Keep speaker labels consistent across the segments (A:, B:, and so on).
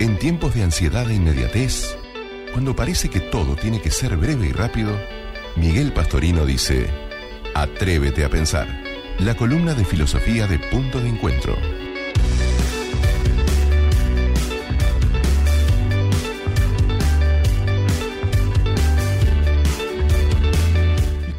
A: En tiempos de ansiedad e inmediatez, cuando parece que todo tiene que ser breve y rápido, Miguel Pastorino dice, Atrévete a pensar, la columna de filosofía de punto de encuentro.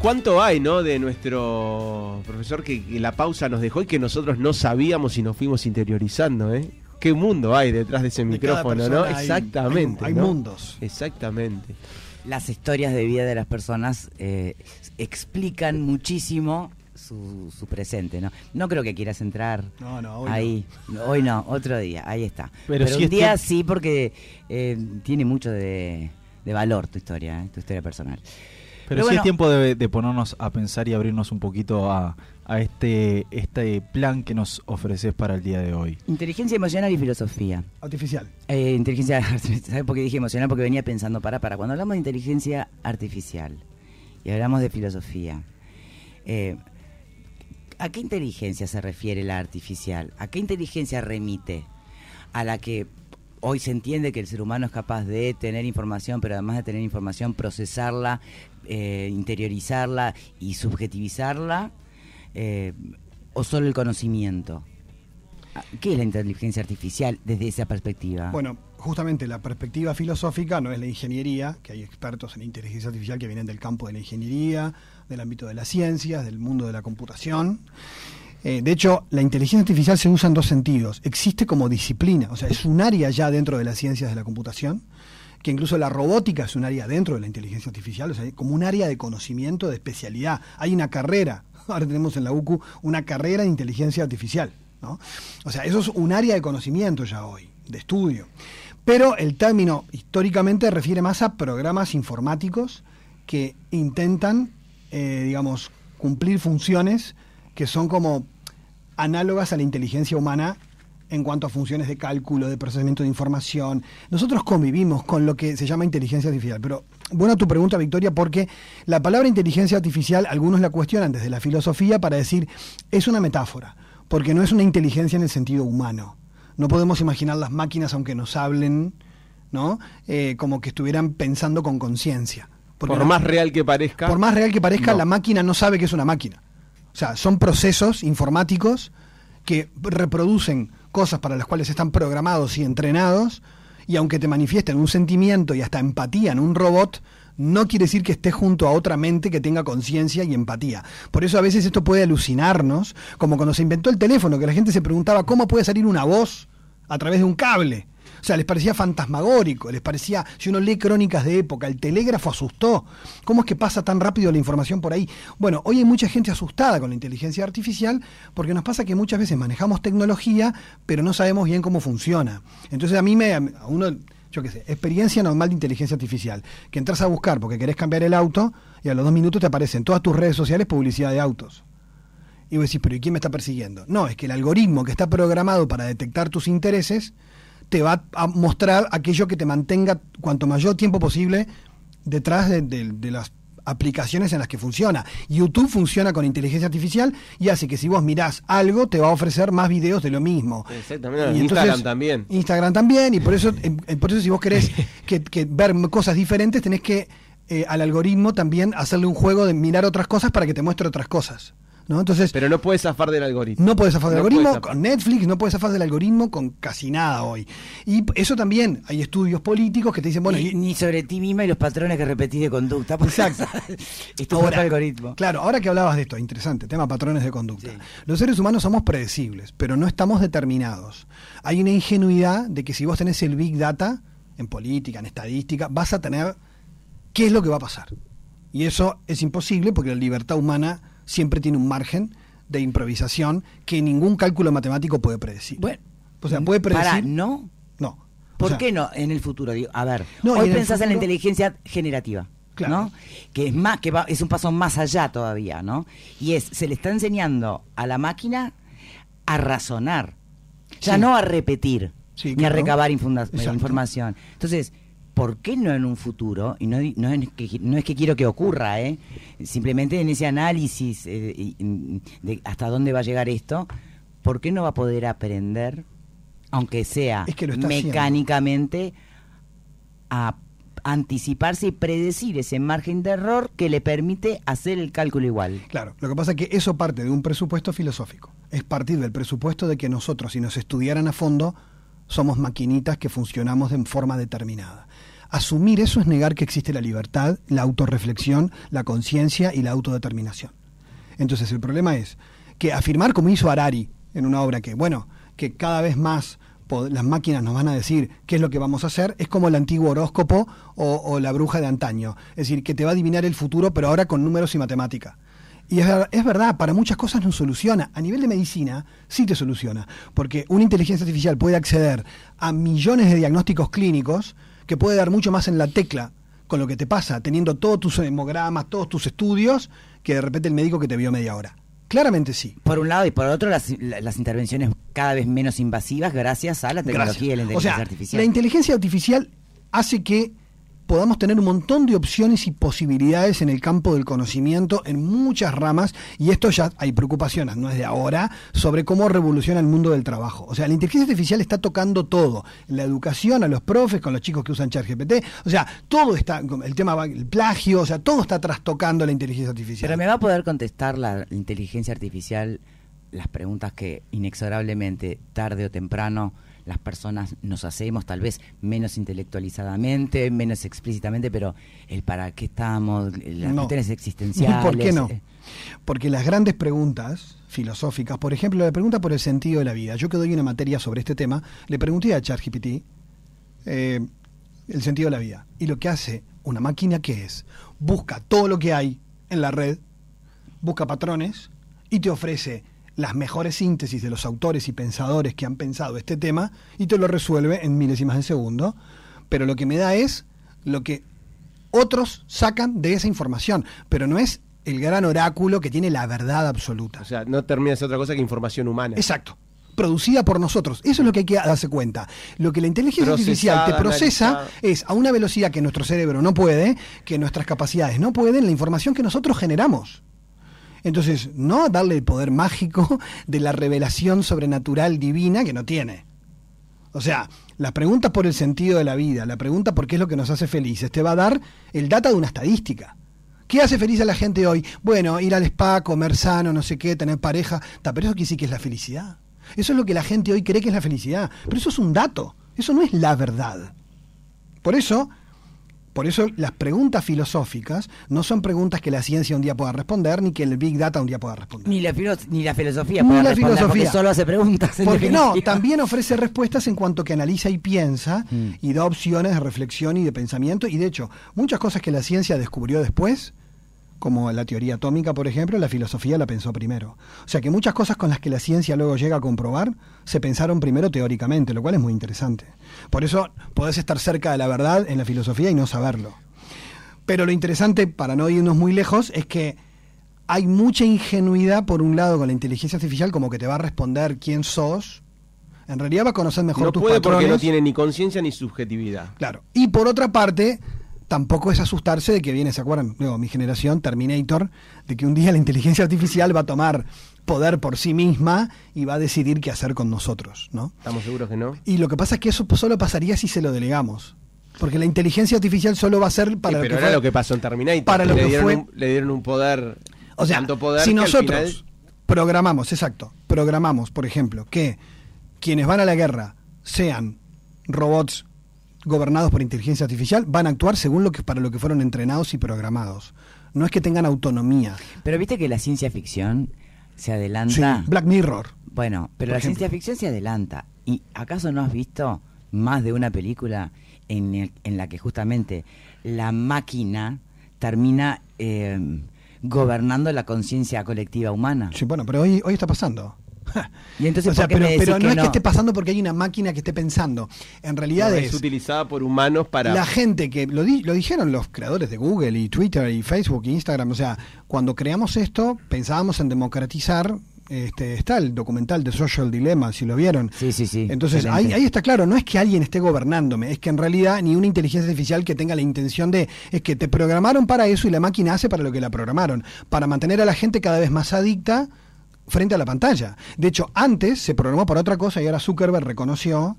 B: ¿Cuánto hay, no, de nuestro profesor que, que la pausa nos dejó y que nosotros no sabíamos y nos fuimos interiorizando, eh? Qué mundo hay detrás de ese
C: De
B: micrófono, ¿no?
C: hay-
B: Exactamente.
C: hay- hay
B: ¿no?
C: mundos.
B: Exactamente.
D: Las historias de vida de las personas eh, explican muchísimo su, su presente, ¿no? No creo que quieras entrar
C: No, no, hoy
D: ahí. Hoy no, otro día, ahí está.
B: Pero
D: Pero,
B: si
D: un día sí porque eh, tiene mucho de, de valor tu historia, eh, tu historia personal.
E: Pero,
D: Pero
E: sí
D: bueno.
E: es tiempo de, de ponernos a pensar y abrirnos un poquito a, a este, este plan que nos ofreces para el día de hoy.
D: Inteligencia emocional y filosofía.
C: Artificial.
D: Eh, inteligencia artificial, ¿sabes por qué dije emocional? Porque venía pensando, para, para, cuando hablamos de inteligencia artificial y hablamos de filosofía, eh, ¿a qué inteligencia se refiere la artificial? ¿A qué inteligencia remite? A la que hoy se entiende que el ser humano es capaz de tener información, pero además de tener información, procesarla, eh, interiorizarla y subjetivizarla, eh, o solo el conocimiento. Ah, ¿Qué es la inteligencia artificial desde esa perspectiva?
C: Bueno, justamente la perspectiva filosófica no es la ingeniería, que hay expertos en inteligencia artificial que vienen del campo de la ingeniería, del ámbito de las ciencias, del mundo de la computación. Eh, de hecho, la inteligencia artificial se usa en dos sentidos. Existe como disciplina, o sea, es un área ya dentro de las ciencias de la computación, que incluso la robótica es un área dentro de la inteligencia artificial, o sea, como un área de conocimiento, de especialidad. Hay una carrera, ahora tenemos en la UCU una carrera de inteligencia artificial. O sea, eso es un área de conocimiento ya hoy, de estudio. Pero el término históricamente refiere más a programas informáticos que intentan, eh, digamos, cumplir funciones que son como análogas a la inteligencia humana en cuanto a funciones de cálculo, de procesamiento de información. Nosotros convivimos con lo que se llama inteligencia artificial, pero buena tu pregunta, Victoria, porque la palabra inteligencia artificial algunos la cuestionan desde la filosofía para decir es una metáfora, porque no es una inteligencia en el sentido humano. No podemos imaginar las máquinas aunque nos hablen, ¿no? Eh, como que estuvieran pensando con conciencia.
B: Por
C: la-
B: más real que parezca.
C: por más real que parezca,
B: No.
C: la máquina no sabe que es una máquina. O sea, son procesos informáticos que reproducen cosas para las cuales están programados y entrenados, y aunque te manifiesten un sentimiento y hasta empatía en un robot, no quiere decir que esté junto a otra mente que tenga conciencia y empatía. Por eso a veces esto puede alucinarnos, como cuando se inventó el teléfono, que la gente se preguntaba cómo puede salir una voz a través de un cable. O sea, les parecía fantasmagórico, les parecía, si uno lee crónicas de época, el telégrafo asustó. ¿Cómo es que pasa tan rápido la información por ahí? Bueno, hoy hay mucha gente asustada con la inteligencia artificial porque nos pasa que muchas veces manejamos tecnología, pero no sabemos bien cómo funciona. Entonces a mí me, a uno, yo qué sé, experiencia normal de inteligencia artificial, que entras a buscar porque querés cambiar el auto y a los dos minutos te aparecen en todas tus redes sociales publicidad de autos. Y vos decís, pero ¿y quién me está persiguiendo? No, es que el algoritmo que está programado para detectar tus intereses te va a mostrar aquello que te mantenga cuanto mayor tiempo posible detrás de, de- de las aplicaciones en las que funciona. YouTube funciona con inteligencia artificial y hace que si vos mirás algo te va a ofrecer más videos de lo mismo.
B: Exactamente.
C: Y
B: Instagram también.
C: Instagram también, y por eso, por eso si vos querés que, que ver cosas diferentes, tenés que eh, al algoritmo también hacerle un juego de mirar otras cosas para que te muestre otras cosas. ¿No? Entonces,
B: Pero no puedes zafar del algoritmo.
C: no puedes zafar del
B: No
C: algoritmo
B: zafar.
C: con Netflix, no puedes zafar del algoritmo con casi nada hoy. Y eso también, hay estudios políticos que te dicen, bueno,
D: ni,
C: y-
D: ni sobre ti misma y los patrones que repetís de conducta.
C: Exacto.
D: es tu
C: Ahora,
D: algoritmo.
C: Claro, ahora que hablabas de esto, interesante, tema patrones de conducta.
D: Sí.
C: Los seres humanos somos predecibles, pero no estamos determinados. Hay una ingenuidad de que si vos tenés el Big Data, en política, en estadística, vas a tener qué es lo que va a pasar. Y eso es imposible porque la libertad humana siempre tiene un margen de improvisación que ningún cálculo matemático puede predecir.
D: Bueno,
C: o sea, puede predecir.
D: Pará, ¿no?
C: No. O
D: ¿Por
C: sea,
D: qué no en el futuro? Digo, a ver,
C: No,
D: hoy
C: en
D: pensás en la inteligencia generativa,
C: Claro.
D: ¿no? Que es más, que va, es un paso más allá todavía, ¿no? Y es, se le está enseñando a la máquina a razonar, ya
C: Sí.
D: no a repetir,
C: Sí,
D: ni a recabar información. Entonces, ¿por qué no en un futuro? Y no, no, es, que, no es que quiero que ocurra, ¿eh? Simplemente en ese análisis eh, y- de hasta dónde va a llegar esto, ¿por qué no va a poder aprender aunque sea
C: Es que lo está haciendo.
D: mecánicamente, a anticiparse y predecir ese margen de error que le permite hacer el cálculo igual.
C: Claro, lo que pasa es que eso parte de un presupuesto filosófico. Es partir del presupuesto de que nosotros, si nos estudiaran a fondo, somos maquinitas que funcionamos de forma determinada. Asumir eso es negar que existe la libertad, la autorreflexión, la conciencia y la autodeterminación. Entonces el problema es que afirmar como hizo Harari en una obra que, bueno, que cada vez más las máquinas nos van a decir qué es lo que vamos a hacer, es como el antiguo horóscopo o, o la bruja de antaño. Es decir, que te va a adivinar el futuro, pero ahora con números y matemática. Y es, es verdad, para muchas cosas no soluciona. A nivel de medicina sí te soluciona, porque una inteligencia artificial puede acceder a millones de diagnósticos clínicos que puede dar mucho más en la tecla con lo que te pasa, teniendo todos tus hemogramas, todos tus estudios, que de repente el médico que te vio media hora. Claramente sí.
D: Por un lado y por otro, las, la- las intervenciones cada vez menos invasivas gracias a la tecnología y la inteligencia
C: o sea,
D: artificial.
C: La inteligencia artificial hace que podamos tener un montón de opciones y posibilidades en el campo del conocimiento en muchas ramas y esto ya hay preocupaciones, no es de ahora, sobre cómo revoluciona el mundo del trabajo. O sea, la inteligencia artificial está tocando todo, la educación a los profes, con los chicos que usan ChatGPT, o sea, todo está, el tema, el plagio, o sea, todo está trastocando la inteligencia artificial.
D: Pero me va a poder contestar la inteligencia artificial las preguntas que inexorablemente, tarde o temprano, las personas nos hacemos, tal vez menos intelectualizadamente, menos explícitamente, pero el para qué estamos, las
C: No.
D: cuestiones existenciales.
C: ¿Por qué no?
D: eh,
C: Porque las grandes preguntas filosóficas, por ejemplo, la pregunta por el sentido de la vida. Yo que doy una materia sobre este tema, le pregunté a ChatGPT eh, el sentido de la vida. Y lo que hace una máquina, ¿qué es? Busca todo lo que hay en la red, busca patrones y te ofrece las mejores síntesis de los autores y pensadores que han pensado este tema y te lo resuelve en milésimas de segundo. Pero lo que me da es lo que otros sacan de esa información, pero no es el gran oráculo que tiene la verdad absoluta.
B: O sea, no termina de ser otra cosa que información humana.
C: Exacto. Producida por nosotros. Eso es lo que hay que darse cuenta. Lo que la inteligencia artificial te procesa
B: analizada.
C: es a una velocidad que nuestro cerebro no puede, que nuestras capacidades no pueden, la información que nosotros generamos. Entonces, no darle el poder mágico de la revelación sobrenatural divina que no tiene. O sea, la pregunta por el sentido de la vida, la pregunta por qué es lo que nos hace felices, te va a dar el data de una estadística. ¿Qué hace feliz a la gente hoy? Bueno, ir al spa, comer sano, no sé qué, tener pareja. Ta, Pero eso quiere decir que es la felicidad. Eso es lo que la gente hoy cree que es la felicidad. Pero eso es un dato. Eso no es la verdad. Por eso, por eso las preguntas filosóficas no son preguntas que la ciencia un día pueda responder, ni que el Big Data un día pueda responder.
D: Ni la, filo- ni la filosofía
C: Ni
D: puede
C: la
D: responder,
C: filosofía.
D: porque solo hace preguntas.
C: Porque no, también ofrece respuestas en cuanto que analiza y piensa
D: Mm.
C: y da opciones de reflexión y de pensamiento. Y de hecho, muchas cosas que la ciencia descubrió después, como la teoría atómica, por ejemplo, la filosofía la pensó primero. O sea que muchas cosas con las que la ciencia luego llega a comprobar se pensaron primero teóricamente, lo cual es muy interesante. Por eso podés estar cerca de la verdad en la filosofía y no saberlo. Pero lo interesante, para no irnos muy lejos, es que hay mucha ingenuidad, por un lado, con la inteligencia artificial, como que te va a responder quién sos. En realidad va a conocer mejor
B: no
C: tus
B: puede
C: patrones.
B: porque no tiene ni conciencia ni subjetividad.
C: Claro. Y por otra parte, tampoco es asustarse de que viene, ¿se acuerdan? Luego, mi generación, Terminator, de que un día la inteligencia artificial va a tomar poder por sí misma y va a decidir qué hacer con nosotros, ¿no?
B: ¿Estamos seguros que no?
C: Y lo que pasa es que eso solo pasaría si se lo delegamos. Porque la inteligencia artificial solo va a ser para
B: Sí,
C: lo que
B: era
C: fue-
B: lo que pasó en Terminator.
C: para lo
B: le,
C: que
B: dieron
C: fue-
B: un, le dieron un poder,
C: O sea,
B: tanto poder
C: si
B: que al
C: nosotros
B: final-
C: programamos, exacto, programamos, por ejemplo, que quienes van a la guerra sean robots gobernados por inteligencia artificial, van a actuar según lo que para lo que fueron entrenados y programados. No es que tengan autonomía.
D: Pero viste que la ciencia ficción se
C: Sí,
D: adelanta.
C: Black Mirror.
D: Bueno, pero la
C: ejemplo.
D: ciencia ficción se adelanta. ¿Y acaso no has visto más de una película en, el- en la que justamente la máquina termina eh, gobernando la conciencia colectiva humana?
C: Sí, bueno, pero hoy, hoy está pasando.
D: Y entonces,
C: o sea,
D: ¿por qué
C: pero,
D: me decís
C: pero no
D: que
C: es que esté pasando porque hay una máquina que esté pensando. En realidad
B: no,
C: es,
B: es utilizada por humanos para...
C: la gente que lo, di- lo dijeron los creadores de Google y Twitter y Facebook y Instagram. O sea, cuando creamos esto, pensábamos en democratizar. Este, está el documental de Social Dilemma, si lo vieron.
D: Sí, sí, sí.
C: Entonces, ahí, ahí está claro, no es que alguien esté gobernándome, es que en realidad ni una inteligencia artificial que tenga la intención de, es que te programaron para eso y la máquina hace para lo que la programaron, para mantener a la gente cada vez más adicta frente a la pantalla. De hecho, antes se programó para otra cosa y ahora Zuckerberg reconoció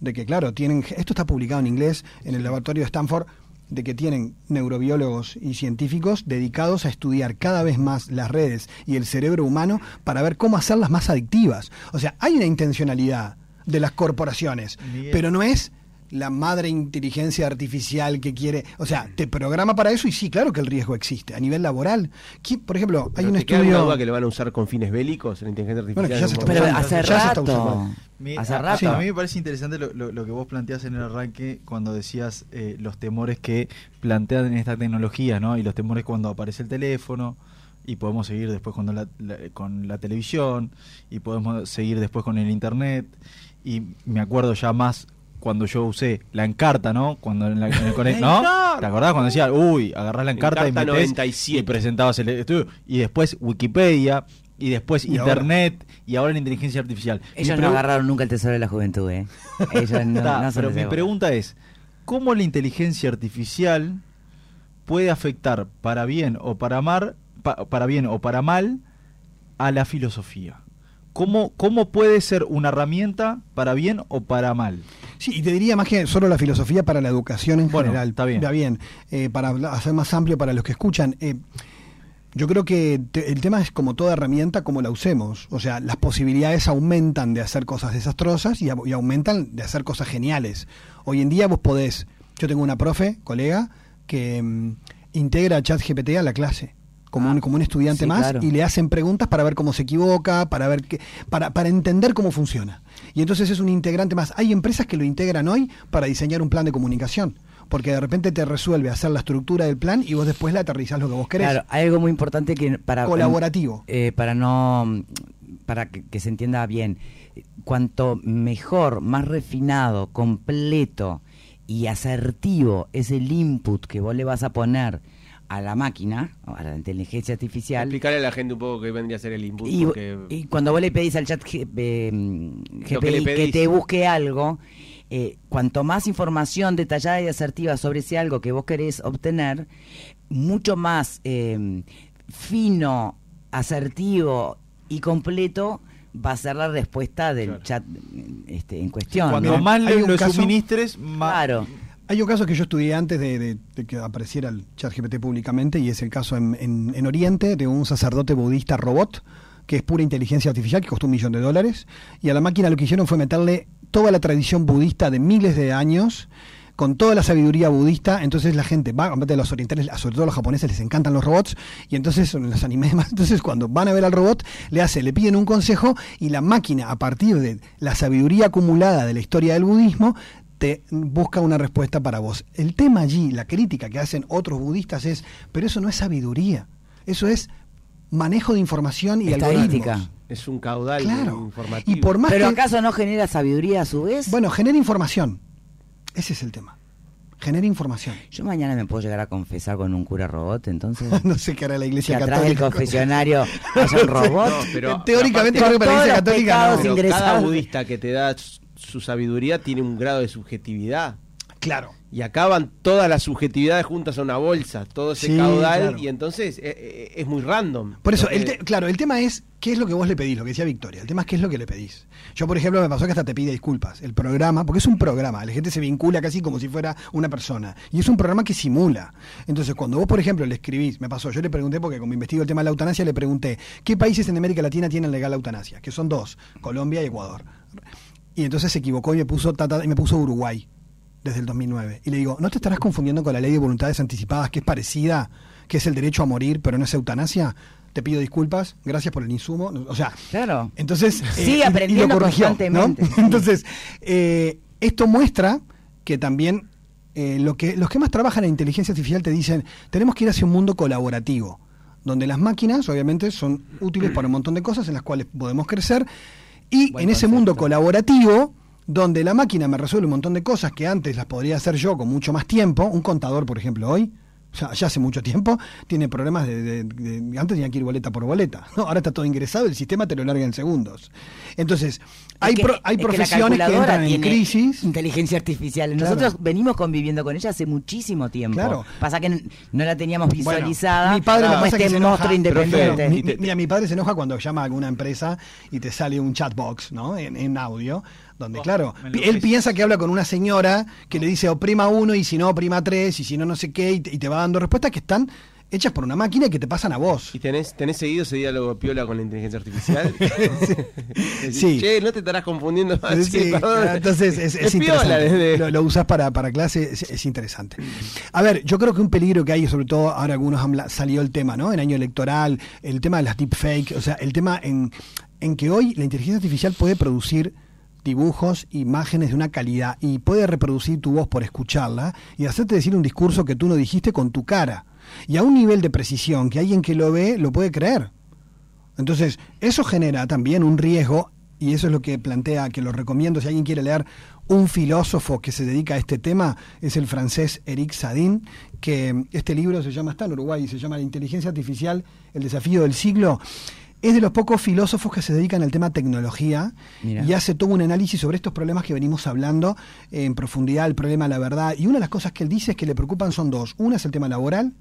C: de que, claro, tienen. Esto está publicado en inglés en el laboratorio de Stanford de que tienen neurobiólogos y científicos dedicados a estudiar cada vez más las redes y el cerebro humano para ver cómo hacerlas más adictivas. O sea, hay una intencionalidad de las corporaciones, pero no es la madre inteligencia artificial que quiere, o sea, te programa para eso y sí, claro que el riesgo existe a nivel laboral. ¿Quién- Por ejemplo, hay un
B: ¿te queda alguna
C: estudio
B: duda que le van a usar con fines bélicos la inteligencia
C: Bueno,
B: artificial?
C: que ya se está
D: Pero
C: usando.
D: hace
C: Ya se está
D: rato.
C: usando.
E: Mi-
D: Hace
E: a-
D: rato.
E: A mí me parece interesante lo, lo- lo que vos planteás en el arranque cuando decías eh, los temores que plantean en esta tecnología, ¿no? Y los temores cuando aparece el teléfono y podemos seguir después cuando la- la- con la televisión y podemos seguir después con el internet y me acuerdo ya más cuando yo usé la encarta, ¿no? Cuando en, la, en el conect- ¿no? ¿Te acordás cuando decía, uy, agarrás la encarta y metés
B: 97.
E: y presentabas el estudio y después Wikipedia y después
C: Y ahora-
E: internet y ahora la inteligencia artificial.
D: Ellos no agarraron nunca el tesoro de la juventud, ¿eh? Ellos no,
E: Está,
D: no
E: pero mi pregunta es, ¿cómo la inteligencia artificial puede afectar para bien o para mal, para bien o para mal a la filosofía? ¿Cómo, ¿Cómo puede ser una herramienta para bien o para mal?
C: Sí, y te diría más que solo la filosofía para la educación en
E: Bueno,
C: general.
E: está bien.
C: Va bien. Eh, para hacer más amplio para los que escuchan. eh, yo creo que te- el tema es como toda herramienta, como la usemos. O sea, las posibilidades aumentan de hacer cosas desastrosas y, y aumentan de hacer cosas geniales. Hoy en día vos podés. Yo tengo una profe, colega, que mm, integra ChatGPT a la clase. Como,
D: Ah,
C: un, como un estudiante
D: sí,
C: más
D: claro.
C: y le hacen preguntas para ver cómo se equivoca, para ver qué, para, para entender cómo funciona. Y entonces es un integrante más. Hay empresas que lo integran hoy para diseñar un plan de comunicación, porque de repente te resuelve hacer la estructura del plan y vos después le aterrizás lo que vos querés.
D: Claro, hay algo muy importante que para
C: Colaborativo.
D: eh, para no para que, que se entienda bien. Cuanto mejor, más refinado, completo y asertivo es el input que vos le vas a poner a la máquina, a la inteligencia artificial,
B: Explicarle a la gente un poco qué vendría a ser el input.
D: y,
B: porque-
D: y cuando vos le pedís al chat G- eh, mm,
B: que
D: GPI que, te busque algo, eh, cuanto más información detallada y asertiva sobre ese algo que vos querés obtener, mucho más eh, fino, asertivo y completo va a ser la respuesta del
B: Claro.
D: chat este, en cuestión.
E: Cuando
D: ¿no?
E: más le, lo
C: caso-
E: suministres, más...
D: Claro.
C: Hay un caso que yo estudié antes de, que apareciera el ChatGPT públicamente y es el caso en, en- en Oriente de un sacerdote budista robot que es pura inteligencia artificial que costó un millón de dólares y a la máquina lo que hicieron fue meterle toda la tradición budista de miles de años con toda la sabiduría budista, entonces la gente va, aparte de los orientales, sobre todo los japoneses les encantan los robots, y entonces en los animes entonces cuando van a ver al robot, le hace, le piden un consejo, y la máquina, a partir de la sabiduría acumulada de la historia del budismo, te busca una respuesta para vos. El tema allí, la crítica que hacen otros budistas es, pero eso no es sabiduría, eso es manejo de información y
D: Estadística.
C: algoritmos.
B: es un caudal
C: Claro.
B: informativo.
C: Y por más
D: Pero
C: que-
D: acaso no genera sabiduría a su vez?
C: Bueno, genera información. Ese es el tema. Genera información.
D: Yo mañana me puedo llegar a confesar con un cura robot, entonces.
C: no sé qué hará la
D: que
C: iglesia
D: atrás del
C: católica.
D: confesionario haya un robot.
B: No, pero-
C: Teóricamente
B: aparte-
C: creo que para la iglesia católica no.
B: Pero cada budista que te da su sabiduría tiene un grado de subjetividad.
C: Claro.
B: Y acá van todas las subjetividades juntas a una bolsa, todo ese
C: Sí,
B: caudal,
C: claro.
B: y entonces eh, eh, es muy random.
C: Por eso, el te- claro, el tema es qué es lo que vos le pedís, lo que decía Victoria. El tema es qué es lo que le pedís. Yo, por ejemplo, me pasó que hasta te pide disculpas. El programa, porque es un programa, la gente se vincula casi como si fuera una persona. Y es un programa que simula. Entonces, cuando vos, por ejemplo, le escribís, me pasó, yo le pregunté, porque como investigo el tema de la eutanasia, le pregunté, ¿qué países en América Latina tienen legal la eutanasia? Que son dos, Colombia y Ecuador. Y entonces se equivocó y me puso, tata- y me puso Uruguay desde el 2009. Y le digo, ¿no te estarás confundiendo con la ley de voluntades anticipadas, que es parecida, que es el derecho a morir, pero no es eutanasia? Te pido disculpas, gracias por el insumo. O sea,
D: Claro.
C: entonces. Y lo
D: aprendiendo
C: corrigió, ¿no?
D: constantemente.
C: Entonces, eh, esto muestra que también eh, lo que, los que más trabajan en inteligencia artificial te dicen, tenemos que ir hacia un mundo colaborativo, donde las máquinas, obviamente, son útiles para un montón de cosas en las cuales podemos crecer, y
B: Buen
C: en ese
B: concepto.
C: mundo colaborativo, donde la máquina me resuelve un montón de cosas que antes las podría hacer yo con mucho más tiempo, un contador, por ejemplo, hoy, ya, ya hace mucho tiempo, tiene problemas de, de- de- Antes tenía que ir boleta por boleta. ¿no? Ahora está todo ingresado, el sistema te lo larga en segundos. Entonces, Hay,
D: que-
C: pro- hay
D: que
C: profesiones que,
D: calculadora
C: entran en crisis.
D: Inteligencia artificial.
C: Claro.
D: Nosotros venimos conviviendo con ella hace muchísimo tiempo.
C: Claro.
D: Pasa que no la teníamos
C: Bueno,
D: visualizada
C: mi padre
D: como
C: que
D: este
C: se enoja,
D: monstruo independiente.
C: Mi- mi- mira, mi padre se enoja cuando llama a alguna empresa y te sale un chatbox, ¿no? En, en audio, donde,
E: Oh,
C: claro, él piensa que habla con una señora que le dice oprima uno y si no oprima tres y si no no sé qué y te, y te va dando respuestas que están hechas por una máquina y que te pasan a vos.
B: ¿Y tenés, tenés seguido ese diálogo piola con la inteligencia artificial?
C: Sí.
B: Che, no te estarás confundiendo más.
C: Sí, entonces es, es
B: piola
C: interesante.
B: desde-
C: Lo, lo usas para, para clase, es, es interesante. A ver, yo creo que un peligro que hay, sobre todo ahora algunos han salió el tema, ¿no? En año electoral, el tema de las deepfake, o sea, el tema en, en que hoy la inteligencia artificial puede producir dibujos, imágenes de una calidad y puede reproducir tu voz por escucharla y hacerte decir un discurso que tú no dijiste con tu cara. Y a un nivel de precisión que alguien que lo ve lo puede creer. Entonces, eso genera también un riesgo, y eso es lo que plantea, que lo recomiendo si alguien quiere leer, un filósofo que se dedica a este tema, es el francés Eric Sadin, que este libro se llama, está en Uruguay, se llama La inteligencia artificial, el desafío del siglo. Es de los pocos filósofos que se dedican al tema tecnología y hace todo un análisis sobre estos problemas que venimos hablando en profundidad, el problema de la verdad. Y una de las cosas que él dice es que le preocupan son dos. Una es el tema laboral.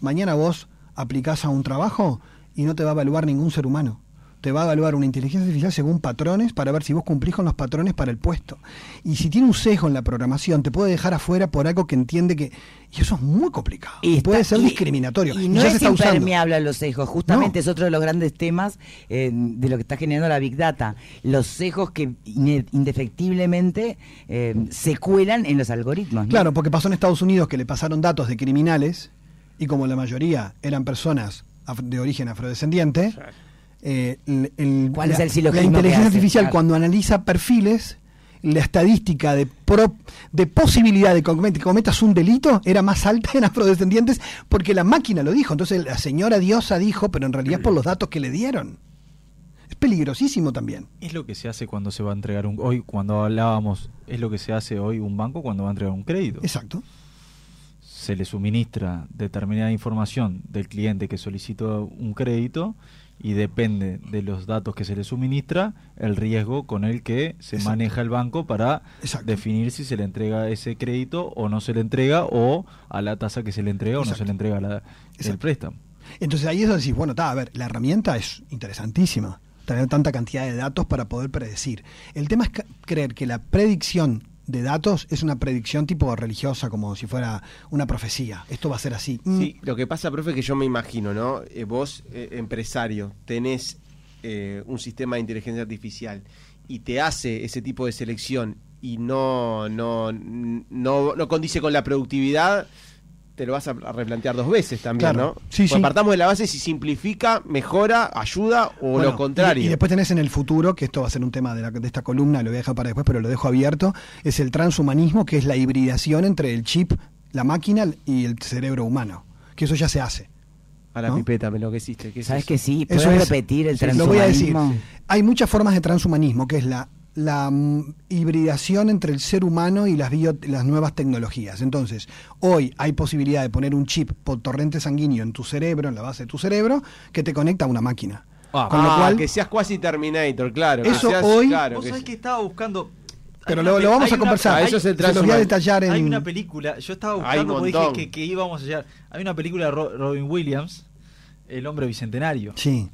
C: Mañana vos aplicás a un trabajo y no te va a evaluar ningún ser humano. Te va a evaluar una inteligencia artificial según patrones para ver si vos cumplís con los patrones para el puesto. Y si tiene un sesgo en la programación, te puede dejar afuera por algo que entiende que... Y eso es muy complicado. Y,
D: está-
C: puede ser discriminatorio.
D: Y no
C: ya
D: es
C: se está usando.
D: impermeable a los sesgos. Justamente
C: No.
D: es otro de los grandes temas eh, de lo que está generando la Big Data. Los sesgos que indefectiblemente eh, se cuelan en los algoritmos. ¿no?
C: Claro, porque pasó en Estados Unidos que le pasaron datos de criminales y como la mayoría eran personas de origen afrodescendiente, eh, el- el-
D: ¿Cuál
C: la,
D: es el silogismo
C: la
D: que
C: inteligencia
D: hace?
C: artificial
D: Claro.
C: cuando analiza perfiles, la estadística de, pro- de posibilidad de que comet- que cometas un delito era más alta en afrodescendientes porque la máquina lo dijo. Entonces la señora diosa dijo, pero en realidad es por los datos que le dieron. Es peligrosísimo también.
E: Es lo que se hace cuando se va a entregar un... Hoy, cuando hablábamos, es lo que se hace hoy un banco cuando va a entregar un crédito.
C: Exacto.
E: Se le suministra determinada información del cliente que solicitó un crédito y depende de los datos que se le suministra el riesgo con el que se
C: Exacto.
E: maneja el banco para
C: Exacto.
E: definir si se le entrega ese crédito o no se le entrega o a la tasa que se le entrega o no se le entrega la, el préstamo.
C: Entonces ahí es donde decís, bueno, está, a ver, la herramienta es interesantísima, tener tanta cantidad de datos para poder predecir. El tema es creer que la predicción de datos es una predicción tipo religiosa, como si fuera una profecía. Esto va a ser así. Mm,
B: Sí, lo que pasa, profe, es que yo me imagino, ¿no? Eh, vos, eh, empresario, tenés eh, un sistema de inteligencia artificial y te hace ese tipo de selección y no, no, no, no condice con la productividad, te lo vas a replantear dos veces también,
C: Claro.
B: ¿no?
C: Sí,
B: Pues
C: sí.
B: Partamos de la base si simplifica, mejora, ayuda o
C: Bueno,
B: lo contrario.
C: Y, y después tenés en el futuro, que esto va a ser un tema de, la- de esta columna, lo voy a dejar para después, pero lo dejo abierto, es el transhumanismo, que es la hibridación entre el chip, la máquina y el cerebro humano. Que eso ya se hace.
B: a la
C: ¿no?
B: pipeta, me lo que hiciste. ¿qué es
D: ¿Sabes
B: eso?
D: que sí?
C: Eso
D: ¿Puedes
C: es-
D: repetir el
C: Sí, Lo voy a decir.
D: transhumanismo?
C: Hay muchas formas de transhumanismo, que es la, la mm, hibridación entre el ser humano y las, bio- las nuevas tecnologías. Entonces, hoy hay posibilidad de poner un chip por torrente sanguíneo en tu cerebro, en la base de tu cerebro, que te conecta a una máquina.
E: Ah,
C: Con lo
B: Ah,
C: cual-
B: que seas cuasi Terminator, claro. que
C: Eso
B: seas-
C: hoy-
B: claro,
E: Vos
B: que
E: sabés
B: se-
E: que estaba buscando.
C: Pero
E: hay
C: lo,
E: una
C: lo vamos
E: hay
C: a
E: una-
C: conversar.
B: Eso es el
C: Se los voy a detallar en...
E: Hay una película, yo estaba
B: Hay
E: buscando porque dije que, que íbamos a llegar. Hay una película de Ro- Robin Williams, El hombre bicentenario.
C: Sí.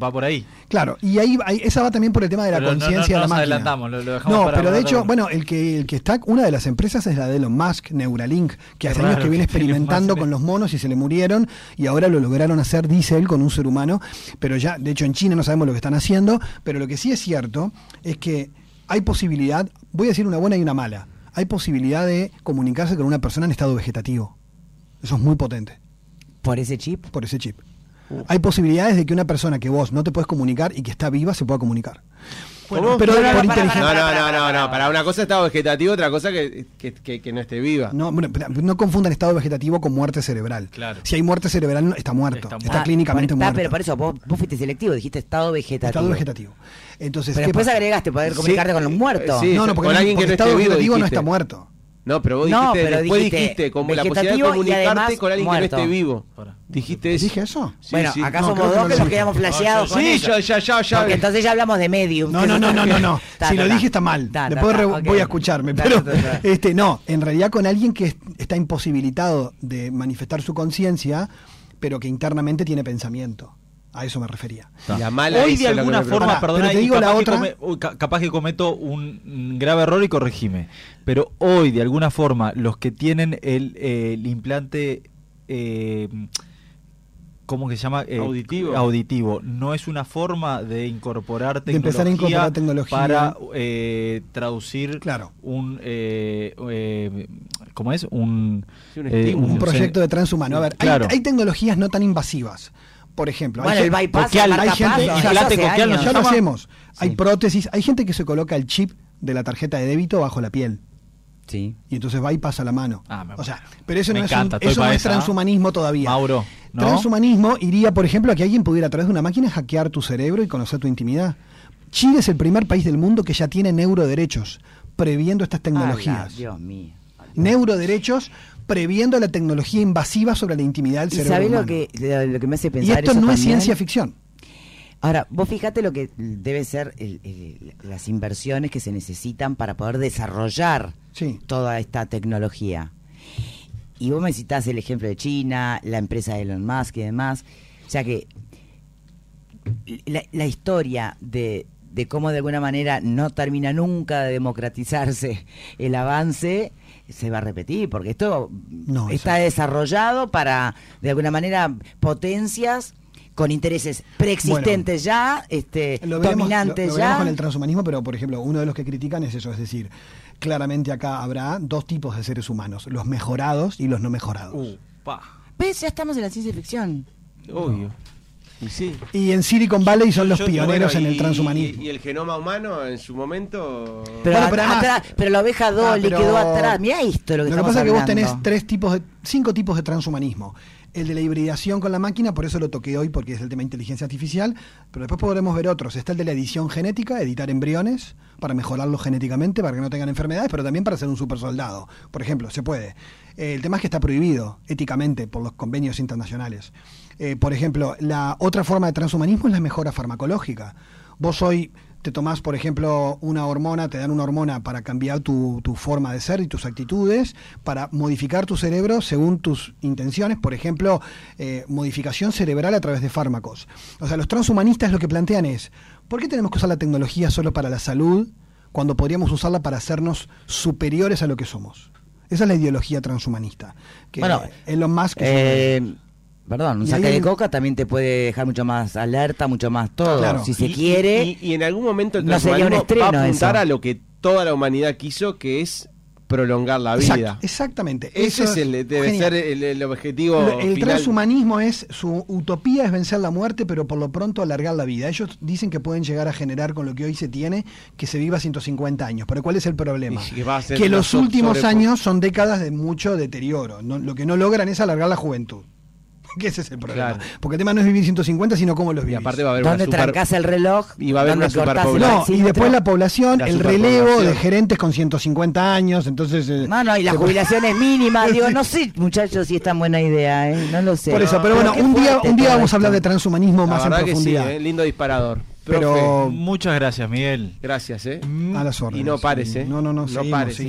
E: Va por ahí.
C: Claro, y ahí, ahí- esa va también por el tema de la
E: Pero no- no-
C: conciencia
E: no
C: de la
E: nos
C: máquina.
E: adelantamos, lo- lo dejamos
C: no,
E: para-
C: pero de hecho, bueno, el que, el que está, una de las empresas es la de Elon Musk, Neuralink, que hace años que viene experimentando con los monos y se le murieron y ahora lo lograron hacer, dice él, con un ser humano, pero ya, de hecho en China no sabemos lo que están haciendo, pero lo que sí es cierto es que hay posibilidad, voy a decir una buena y una mala, hay posibilidad de comunicarse con una persona en estado vegetativo. Eso es muy potente
D: ¿Por ese chip?
C: por ese chip. Hay posibilidades de que una persona que vos no te puedes comunicar y que está viva se pueda comunicar. Pero
D: No, no,
C: por
D: no, para,
C: inteligencia.
B: No, no,
D: para,
B: no,
D: para,
B: no,
D: para,
B: no. Para una cosa estado vegetativo, otra cosa que, que, que- que no esté viva.
C: No, bueno, no confundan estado vegetativo con muerte cerebral.
E: Claro.
C: Si hay muerte cerebral, está muerto.
E: Está
C: clínicamente muerto.
D: pero por eso, vos, vos fuiste selectivo, dijiste estado vegetativo.
C: Estado vegetativo. Entonces,
D: Pero
C: ¿qué
D: después
C: pasa?
D: agregaste poder comunicarte
B: Sí,
D: con los muertos.
B: sí.
C: no, no, porque,
B: con alguien que no esté
C: estado
B: vivo,
C: vegetativo no está muerto.
B: No, pero vos
D: No,
B: dijiste,
D: pero
B: después
D: dijiste
B: dijiste como la posibilidad de comunicarte
D: además
B: con alguien que no esté vivo. Dijiste eso.
C: ¿Dije eso?
B: Sí,
D: bueno,
B: sí.
D: acá
C: No,
D: somos dos
C: no
D: que nos quedamos flasheados con
B: Sí,
D: eso.
B: ya, ya, ya, ya.
D: Porque entonces ya hablamos de medium.
C: No, no, no, no, no, no.
D: Ta,
C: si
D: ta,
C: lo
D: ta.
C: dije está mal.
D: Ta, ta,
C: Después voy a escucharme. Pero
D: ta, ta, ta.
C: este no, en realidad con alguien que est- está imposibilitado de manifestar su conciencia, pero que internamente tiene pensamiento. A eso me refería.
B: La mala
E: Hoy de alguna forma, perdona,
C: te
E: y
C: digo la
E: que
C: otra-
E: come- uy, ca- capaz que cometo un grave error y corregime. Pero hoy, de alguna forma, los que tienen el, eh, el implante, eh, ¿cómo que se llama? Eh,
B: Auditivo.
E: Auditivo. ¿No es una forma de incorporar
C: De
E: tecnología,
C: empezar a incorporar tecnología.
E: para eh, traducir
C: Claro.
E: un, eh, eh, ¿cómo es? Un,
B: Sí, un
E: eh,
B: estímulo.
C: Un proyecto de transhumano. A ver, hay- hay, tecnologías no tan invasivas. Por ejemplo, hay
D: el bypass,
E: coquial,
D: el
C: hay gente- ya
E: coquial,
C: lo hacemos. Hay prótesis, hay gente que se coloca el chip de la tarjeta de débito bajo la piel.
D: Sí.
C: Y entonces va y pasa la mano.
E: Ah, me-
C: o sea, pero eso no es, un- eso no es transhumanismo todavía.
E: Mauro, ¿no?
C: Transhumanismo iría, por ejemplo, a que alguien pudiera a través de una máquina hackear tu cerebro y conocer tu intimidad. Chile es el primer país del mundo que ya tiene neuroderechos, previendo estas tecnologías.
D: Dios mío.
C: neuroderechos previendo la tecnología invasiva sobre la intimidad del
D: ¿Y
C: cerebro.
D: sabés lo que, lo, que me hace
C: y
D: pensar
C: esto
D: eso
C: no es ciencia ficción.
D: Ahora, vos fíjate lo que debe ser el- el- las inversiones que se necesitan para poder desarrollar
C: Sí.
D: toda esta tecnología. Y vos me citás el ejemplo de China, la empresa de Elon Musk y demás. O sea que la, la historia de, de cómo de alguna manera no termina nunca de democratizarse el avance se va a repetir, porque esto
C: No,
D: está
C: eso-
D: desarrollado para, de alguna manera, potencias con intereses preexistentes ya, este,
C: Lo veremos,
D: dominantes
C: lo- lo veremos
D: ya.
C: con el transhumanismo, pero por ejemplo, uno de los que critican es eso, es decir, claramente acá habrá dos tipos de seres humanos, los mejorados y los no mejorados.
B: Uh,
E: Pa.
D: ¿Ves? Ya estamos en la ciencia ficción.
B: obvio. Y sí.
C: Y en Silicon Valley son los
E: yo-
C: pioneros
B: Bueno,
C: en el transhumanismo.
B: Y, y el genoma humano en su momento.
D: Pero,
C: Bueno,
D: a-
C: pero además-
D: atrás, pero la oveja Dolly
C: Ah, pero-
D: quedó atrás. Mirá esto lo que
C: Lo que pasa es que vos
D: hablando.
C: tenés tres tipos de, cinco tipos de transhumanismo. El de la hibridación con la máquina, por eso lo toqué hoy porque es el tema de inteligencia artificial, pero después podremos ver otros. Está el de la edición genética, editar embriones para mejorarlos genéticamente, para que no tengan enfermedades, pero también para ser un super soldado. Por ejemplo, se puede. Eh, el tema es que está prohibido éticamente por los convenios internacionales. Eh, por ejemplo, la otra forma de transhumanismo es la mejora farmacológica. Vos hoy te tomás, por ejemplo, una hormona, te dan una hormona para cambiar tu, tu forma de ser y tus actitudes, para modificar tu cerebro según tus intenciones, por ejemplo, eh, modificación cerebral a través de fármacos. O sea, los transhumanistas lo que plantean es, ¿por qué tenemos que usar la tecnología solo para la salud cuando podríamos usarla para hacernos superiores a lo que somos? Esa es la ideología transhumanista. Que
D: Bueno,
C: Elon Musk...
D: Eh,
C: un-
D: perdón, un
C: Y
D: saque de coca también te puede dejar mucho más alerta, mucho más todo.
C: Claro.
D: Si se
B: Y-
D: quiere.
B: Y, y en algún momento el
D: no sería un
B: transhumanismo va
D: estreno
B: a apuntar
D: eso.
B: a lo que toda la humanidad quiso, que es prolongar la vida.
C: exactamente.
B: Ese
C: Eso
B: es el, debe
C: genial.
B: ser el, el objetivo.
C: Lo- El
B: final.
C: transhumanismo es, su utopía es vencer la muerte, pero por lo pronto alargar la vida. Ellos dicen que pueden llegar a generar con lo que hoy se tiene, que se viva 150 años. Pero ¿cuál es el problema?
B: Que va a ser
C: Que
B: una
C: los últimos años son décadas de mucho deterioro. No- lo que no logran es alargar la juventud. Que ese es el problema.
B: Claro.
C: Porque el tema no es vivir 150, sino cómo los
B: Y
C: vivís.
B: aparte va a haber
D: ¿Dónde
B: super-
D: trancás el reloj?
B: y va a haber
D: ¿Dónde
B: una superpoblación.
C: No, y después la población,
B: La
C: el relevo de gerentes con 150 años, entonces... eh,
D: No, no, y la
C: se-
D: jubilación es mínima. Digo, no sé, muchachos, si es tan buena idea, ¿eh? No lo sé.
C: Por eso, pero bueno, un día, un día vamos a hablar de transhumanismo
B: La
C: más en
B: verdad que sí,
C: profundidad.
B: eh, lindo disparador.
C: Pero-
B: Profe,
E: Muchas gracias, Miguel.
B: gracias, ¿eh?
C: A las órdenes.
B: Y no pares, ¿eh?
C: No, no, no,
B: No
C: seguimos,
B: pares.
C: seguimos.